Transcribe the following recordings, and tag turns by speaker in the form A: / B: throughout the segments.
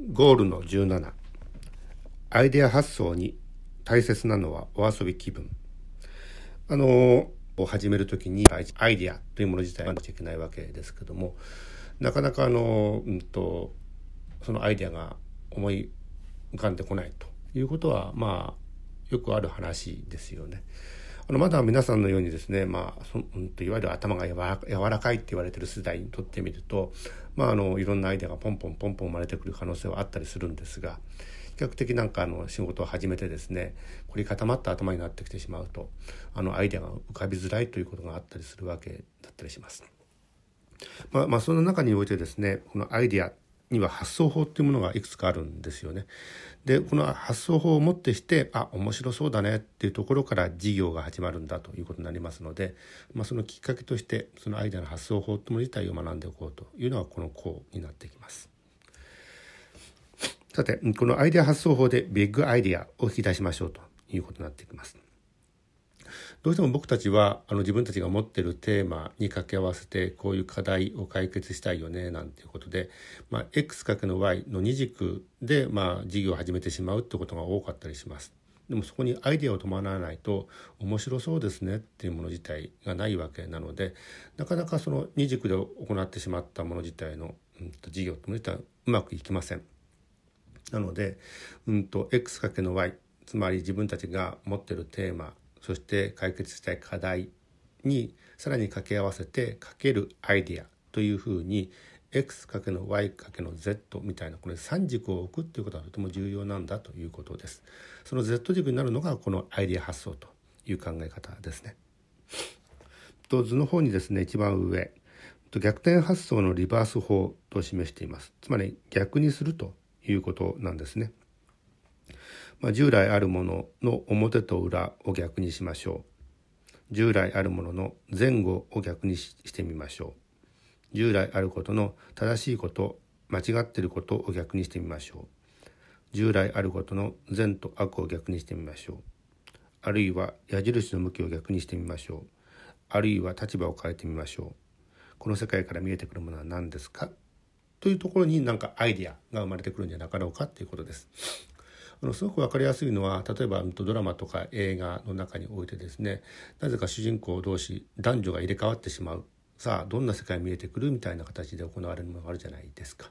A: ゴールの17アイデア発想に大切なのはお遊び気分あのを始める時にアイデアというもの自体はなきゃいけないわけですけどもなかなかあの、うんと、そのアイデアが思い浮かんでこないということはまあよくある話ですよね。あのまだ皆さんのようにですね、まあそうんと、いわゆる頭が柔らかいって言われてる世代にとってみると、まあ、あのいろんなアイデアがポンポンポンポン生まれてくる可能性はあったりするんですが比較的なんかあの仕事を始めてですね凝り固まった頭になってきてしまうとあのアイデアが浮かびづらいということがあったりするわけだったりします。まあ、まあその中においてですねこのアイデアには発想法っていうものがいくつかあるんですよね。でこの発想法をもってしてあ面白そうだねっていうところから事業が始まるんだということになりますので、まあ、そのきっかけとしてそのアイデアの発想法ってもの自体を学んでおこうというのがこの項になってきます。さてこのアイデア発想法でビッグアイデアを引き出しましょうということになってきます。どうしても僕たちはあの自分たちが持ってるテーマに掛け合わせてこういう課題を解決したいよねなんていうことで、まあ、x かけの y の二軸で、まあ、事業を始めてしまうってことが多かったりします。でもそこにアイデアを伴わないと面白そうですねっていうもの自体がないわけなのでなかなかその二軸で行ってしまったもの自体の、うん、と事業とも自体はうまくいきません。なので、うんと、x かけの y つまり自分たちが持ってるテーマそして解決したい課題にさらに掛け合わせてかけるアイディアというふうに x かけの y かけの z みたいなこれ3軸を置くっていうことがとても重要なんだということです。その z 軸になるのがこのアイディア発想という考え方ですね。と図の方にですね一番上逆転発想のリバース法と示しています。つまり逆にするということなんですね。まあ、従来あるものの表と裏を逆にしましょう。従来あるものの前後を逆にしてみましょう。従来あることの正しいこと間違っていることを逆にしてみましょう。従来あることの善と悪を逆にしてみましょう。あるいは矢印の向きを逆にしてみましょう。あるいは立場を変えてみましょう。この世界から見えてくるものは何ですか？というところになんかアイデアが生まれてくるんじゃなかろうかということです。あのすごく分かりやすいのは例えばドラマとか映画の中においてですねなぜか主人公同士男女が入れ替わってしまうさあどんな世界見えてくるみたいな形で行われるものがあるじゃないですか。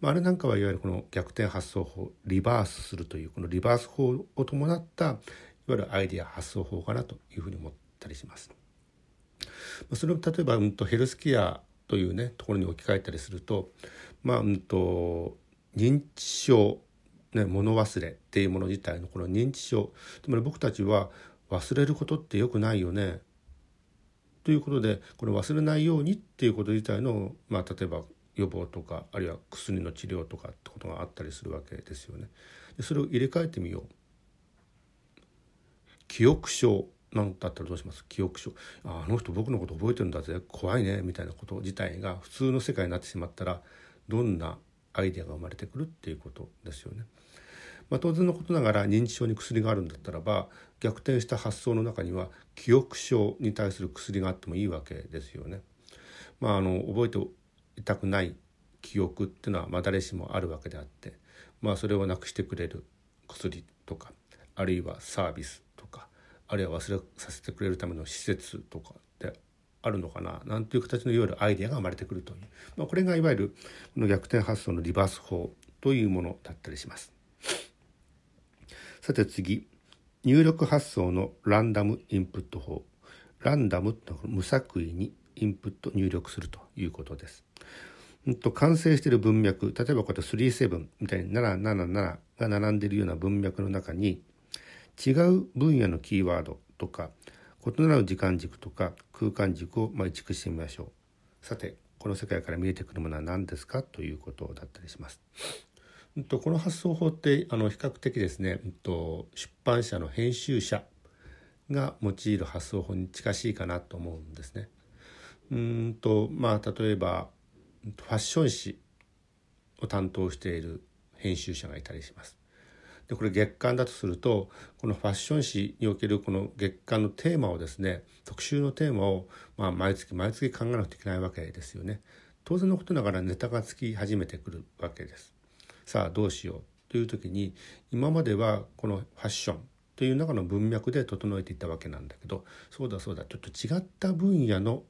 A: まあ、あれなんかはいわゆるこの逆転発想法リバースするというこのリバース法を伴ったいわゆるアイデア発想法かなというふうに思ったりします。それを例えば、うん、とヘルスケアというねところに置き換えたりするとまあうんと認知症ね、物忘れっていうもの自体のこの認知症。つまり僕たちは忘れることってよくないよね。ということでこれ忘れないようにっていうこと自体の、まあ、例えば予防とかあるいは薬の治療とかってことがあったりするわけですよね。でそれを入れ替えてみよう。記憶症なんだったらどうします？記憶症。あの人僕のこと覚えてるんだぜ。怖いね。みたいなこと自体が普通の世界になってしまったらどんなアイデアが生まれてくるっていうことですよね。まあ、当然のことながら認知症に薬があるんだったらば逆転した発想の中には記憶症に対する薬があってもいいわけですよね。まあ、あの覚えていたくない記憶っていうのはまあ誰しもあるわけであって、まあ、それをなくしてくれる薬とかあるいはサービスとかあるいは忘れさせてくれるための施設とかってあるのかななんていう形のいわゆるアイデアが生まれてくるという、まあ、これがいわゆるこの逆転発想のリバース法というものだったりします。さて次入力発想のランダムインプット法ランダムと無作為にインプット入力するということです。と完成している文脈例えばこうやって37みたいに777が並んでいるような文脈の中に違う分野のキーワードとか異なる時間軸とか空間軸をまあ移築してみましょう。さてこの世界から見えてくるものは何ですか？ということだったりします。とこの発想法ってあの比較的ですね、と出版社の編集者が用いる発想法に近しいかなと思うんですね。うんとまあ例えばファッション誌を担当している編集者がいたりします。でこれ月間だとするとこのファッション誌におけるこの月間のテーマをですね特集のテーマを、まあ、毎月毎月考えなくていけないわけですよね。当然のことながらネタがつき始めてくるわけです。さあどうしようという時に今まではこのファッションという中の文脈で整えていったわけなんだけどそうだそうだちょっと違った分野の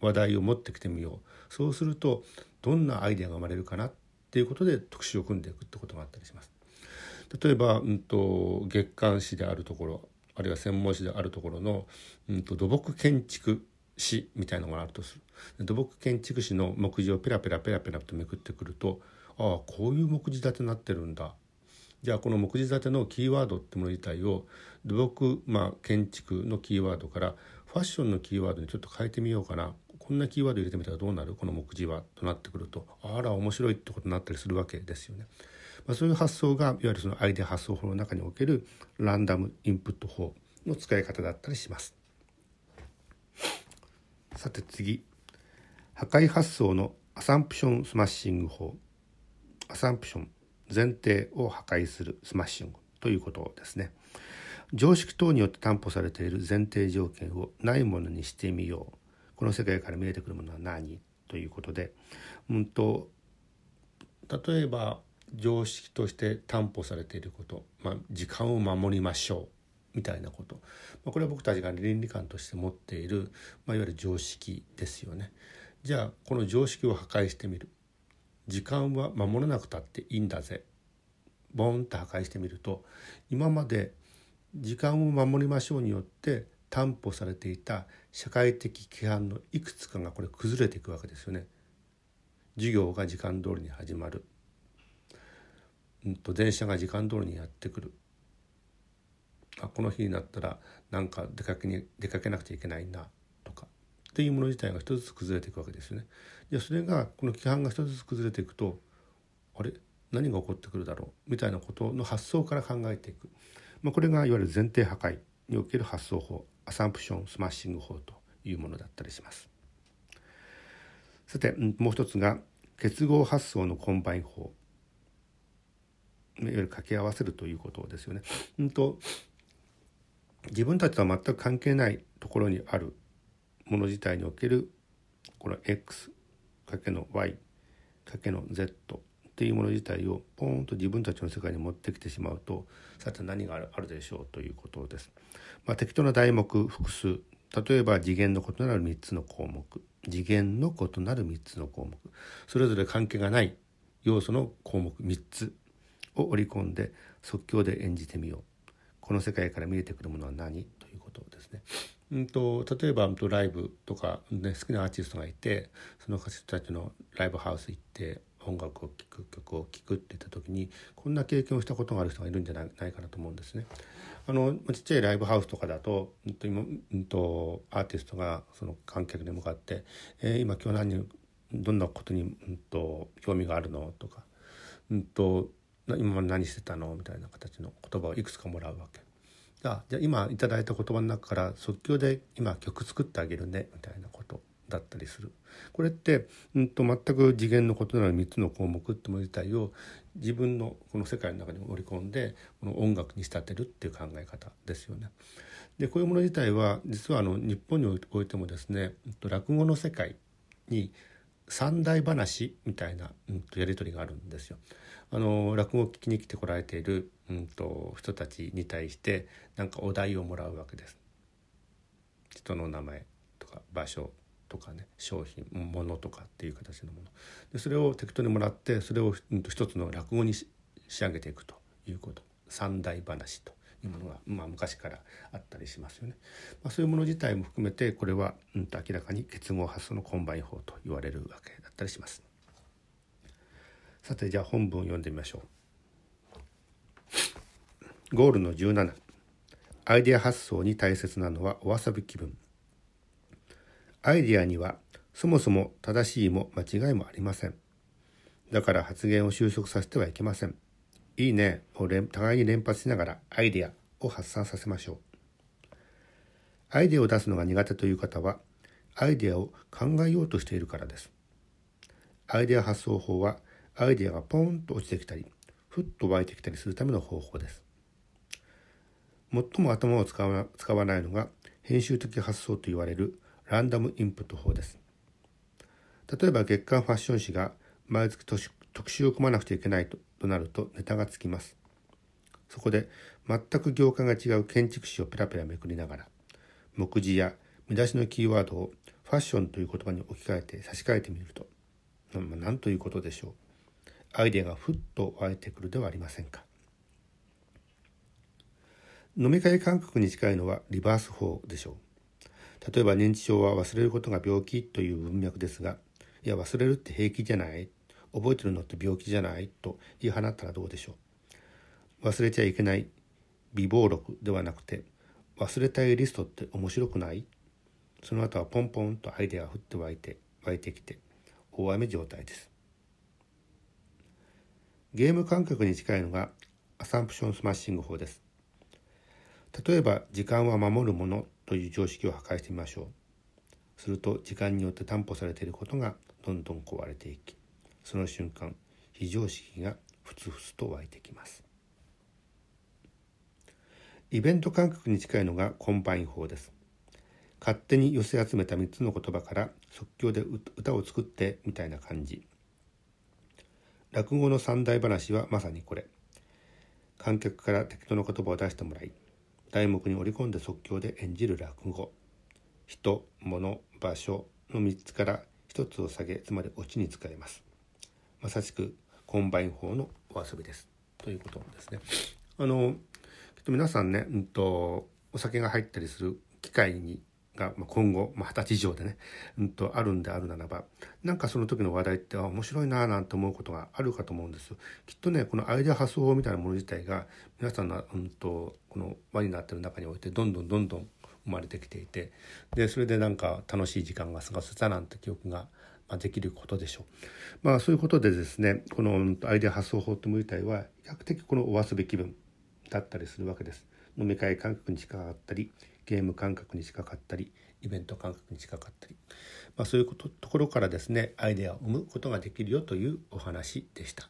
A: 話題を持ってきてみようそうするとどんなアイデアが生まれるかなっていうことで特集を組んでいくってことがあったりします。例えば、うんと、月刊誌であるところあるいは専門誌であるところの、うんと、土木建築史みたいのがあるとする。土木建築士の目次をペラペラペラペラとめくってくるとああこういう目次立てになってるんだ。じゃあこの目次立てのキーワードってもの自体を土木、まあ、建築のキーワードからファッションのキーワードにちょっと変えてみようかな。こんなキーワード入れてみたらどうなる？この目次はとなってくると？あら面白いってことになったりするわけですよね。まあ、そういう発想がいわゆるそのアイデア発想法の中における random input 法の使い方だったりします。さて次。破壊発想の assumption smashing 法。 assumption 前提を破壊する smashing ということですね。常識等によって担保されている前提条件をないものにしてみよう。この世界から見えてくるものは何ということで、うんと、例えば常識として担保されていること、まあ、時間を守りましょうみたいなこと、まあ、これは僕たちが倫理観として持っている、まあ、いわゆる常識ですよね。じゃあこの常識を破壊してみる。時間は守らなくたっていいんだぜ。ボンと破壊してみると今まで時間を守りましょうによって担保されていた社会的規範のいくつかがこれ崩れていくわけですよね。授業が時間通りに始まる、うんと、電車が時間通りにやってくる。あこの日になったらなんか出かけに出かけなくちゃいけないなとか。っていうもの自体が一つずつ崩れていくわけですよね。じゃそれがこの規範が一つずつ崩れていくとあれ？何が起こってくるだろう？みたいなことの発想から考えていく、まあ、これがいわゆる前提破壊における発想法。 assumption smashing 法というものだったりします。さてもう一つが結合発想の combine 法いわゆる掛け合わせるということですよね。うんと自分たちとは全く関係ないところにあるもの自体におけるこの x かけの y かけの z っていうもの自体をポーンと自分たちの世界に持ってきてしまうとさて何があるあるでしょうということです。まあ、適当な題目複数例えば次元の異なる3つの項目次元の異なる3つの項目それぞれ関係がない要素の項目3つを織り込んで即興で演じてみようこの世界から見えてくるものは何ということですね。うんと、例えばライブとか、ね、好きなアーティストがいてその人たちのライブハウス行って音楽を聴く曲を聴くっていった時にこんな経験をしたことがある人がいるんじゃないかなと思うんですね。あのちっちゃいライブハウスとかだと,、うんと今うんと、アーティストがその観客に向かって「えー、今今日何どんなことに、うんと、興味があるの?」とか、うんと「今まで何してたの?」みたいな形の言葉をいくつかもらうわけ。あじゃあ今いただいた言葉の中から即興で今曲作ってあげるねみたいなことだったりするこれって、うんと、全く次元の異なる3つの項目ってもの自体を自分のこの世界の中に織り込んでこの音楽に仕立てるっていう考え方ですよね。でこういうもの自体は実はあの日本においてもですね落語の世界に三大話みたいな、うん、とやり取りがあるんですよ。あの落語を聞きに来てこられている、うんと人たちに対してなんかお題をもらうわけです。人の名前とか場所とかね商品物とかっていう形のもの。でそれを適当にもらってそれを一つの落語に仕上げていくということ。三題噺というものが、まあ、昔からあったりしますよね、まあ、そういうもの自体も含めてこれは、うん、と明らかに結合発想の combine 法と言われるわけだったりします。さてじゃあ本文を読んでみましょう。ゴールの17アイデア発想に大切なのはお遊び気分。アイディアにはそもそも正しいも間違いもありません。だから発言を収束させてはいけません。いいねを互いに連発しながらアイディアを発散させましょう。アイデアを出すのが苦手という方は、アイデアを考えようとしているからです。アイデア発想法は、アイデアがポンと落ちてきたり、ふっと湧いてきたりするための方法です。最も頭を使わ使わないのが、編集的発想と言われるランダムインプット法です。例えば月刊ファッション誌が毎月特集を組まなくちゃいけないととなるとネタがつきます。そこで全く業界が違う建築士をペラペラめくりながら目次や見出しのキーワードをファッションという言葉に置き換えて差し替えてみると何ということでしょうアイデアがふっと湧いてくるではありませんか飲み会感覚に近いのはリバース法でしょう例えば認知症は忘れることが病気という文脈ですがいや忘れるって平気じゃない？覚えてるのって病気じゃない？と言い放ったらどうでしょう？忘れちゃいけない備忘録ではなくて忘れたいリストって面白くない？その後はポンポンとアイデアが降って湧いて湧いてきて大雨状態です。ゲーム感覚に近いのが assumption smashing 法です。例えば時間は守るものという常識を破壊してみましょう。すると時間によって担保されていることがどんどん壊れていきその瞬間非常識がふつふつと湧いてきます。イベント感覚に近いのが combine 法です。勝手に寄せ集めた3つの言葉から即興で歌を作ってみたいな感じ。落語の三題噺はまさにこれ。観客から適当な言葉を出してもらい題目に織り込んで即興で演じる落語。人物場所の3つから1つを下げつまりオチに使います。まさしく combine 法のお遊びです。ということですね。あのきっと皆さんね、うんと、お酒が入ったりする機会にが今後、まあ、20歳以上でね、うんと、あるんであるならば、なんかその時の話題って面白いなぁなんて思うことがあるかと思うんです。きっとね、このアイデア発想法みたいなもの自体が、皆さんの、うんと、この輪になってる中において、どんどんどんどん生まれてきていて、で、それでなんか楽しい時間が過ごせたなんて記憶が、まあ、できることでしょう。まあそういうことでですね、この、アイデア発想法っても自体は、比較的このお遊び気分だったりするわけです。飲み会感覚に近かったり、ゲーム感覚に近かったり、イベント感覚に近かったり、まあ、そういうことところからですねアイデアを生むことができるよというお話でした。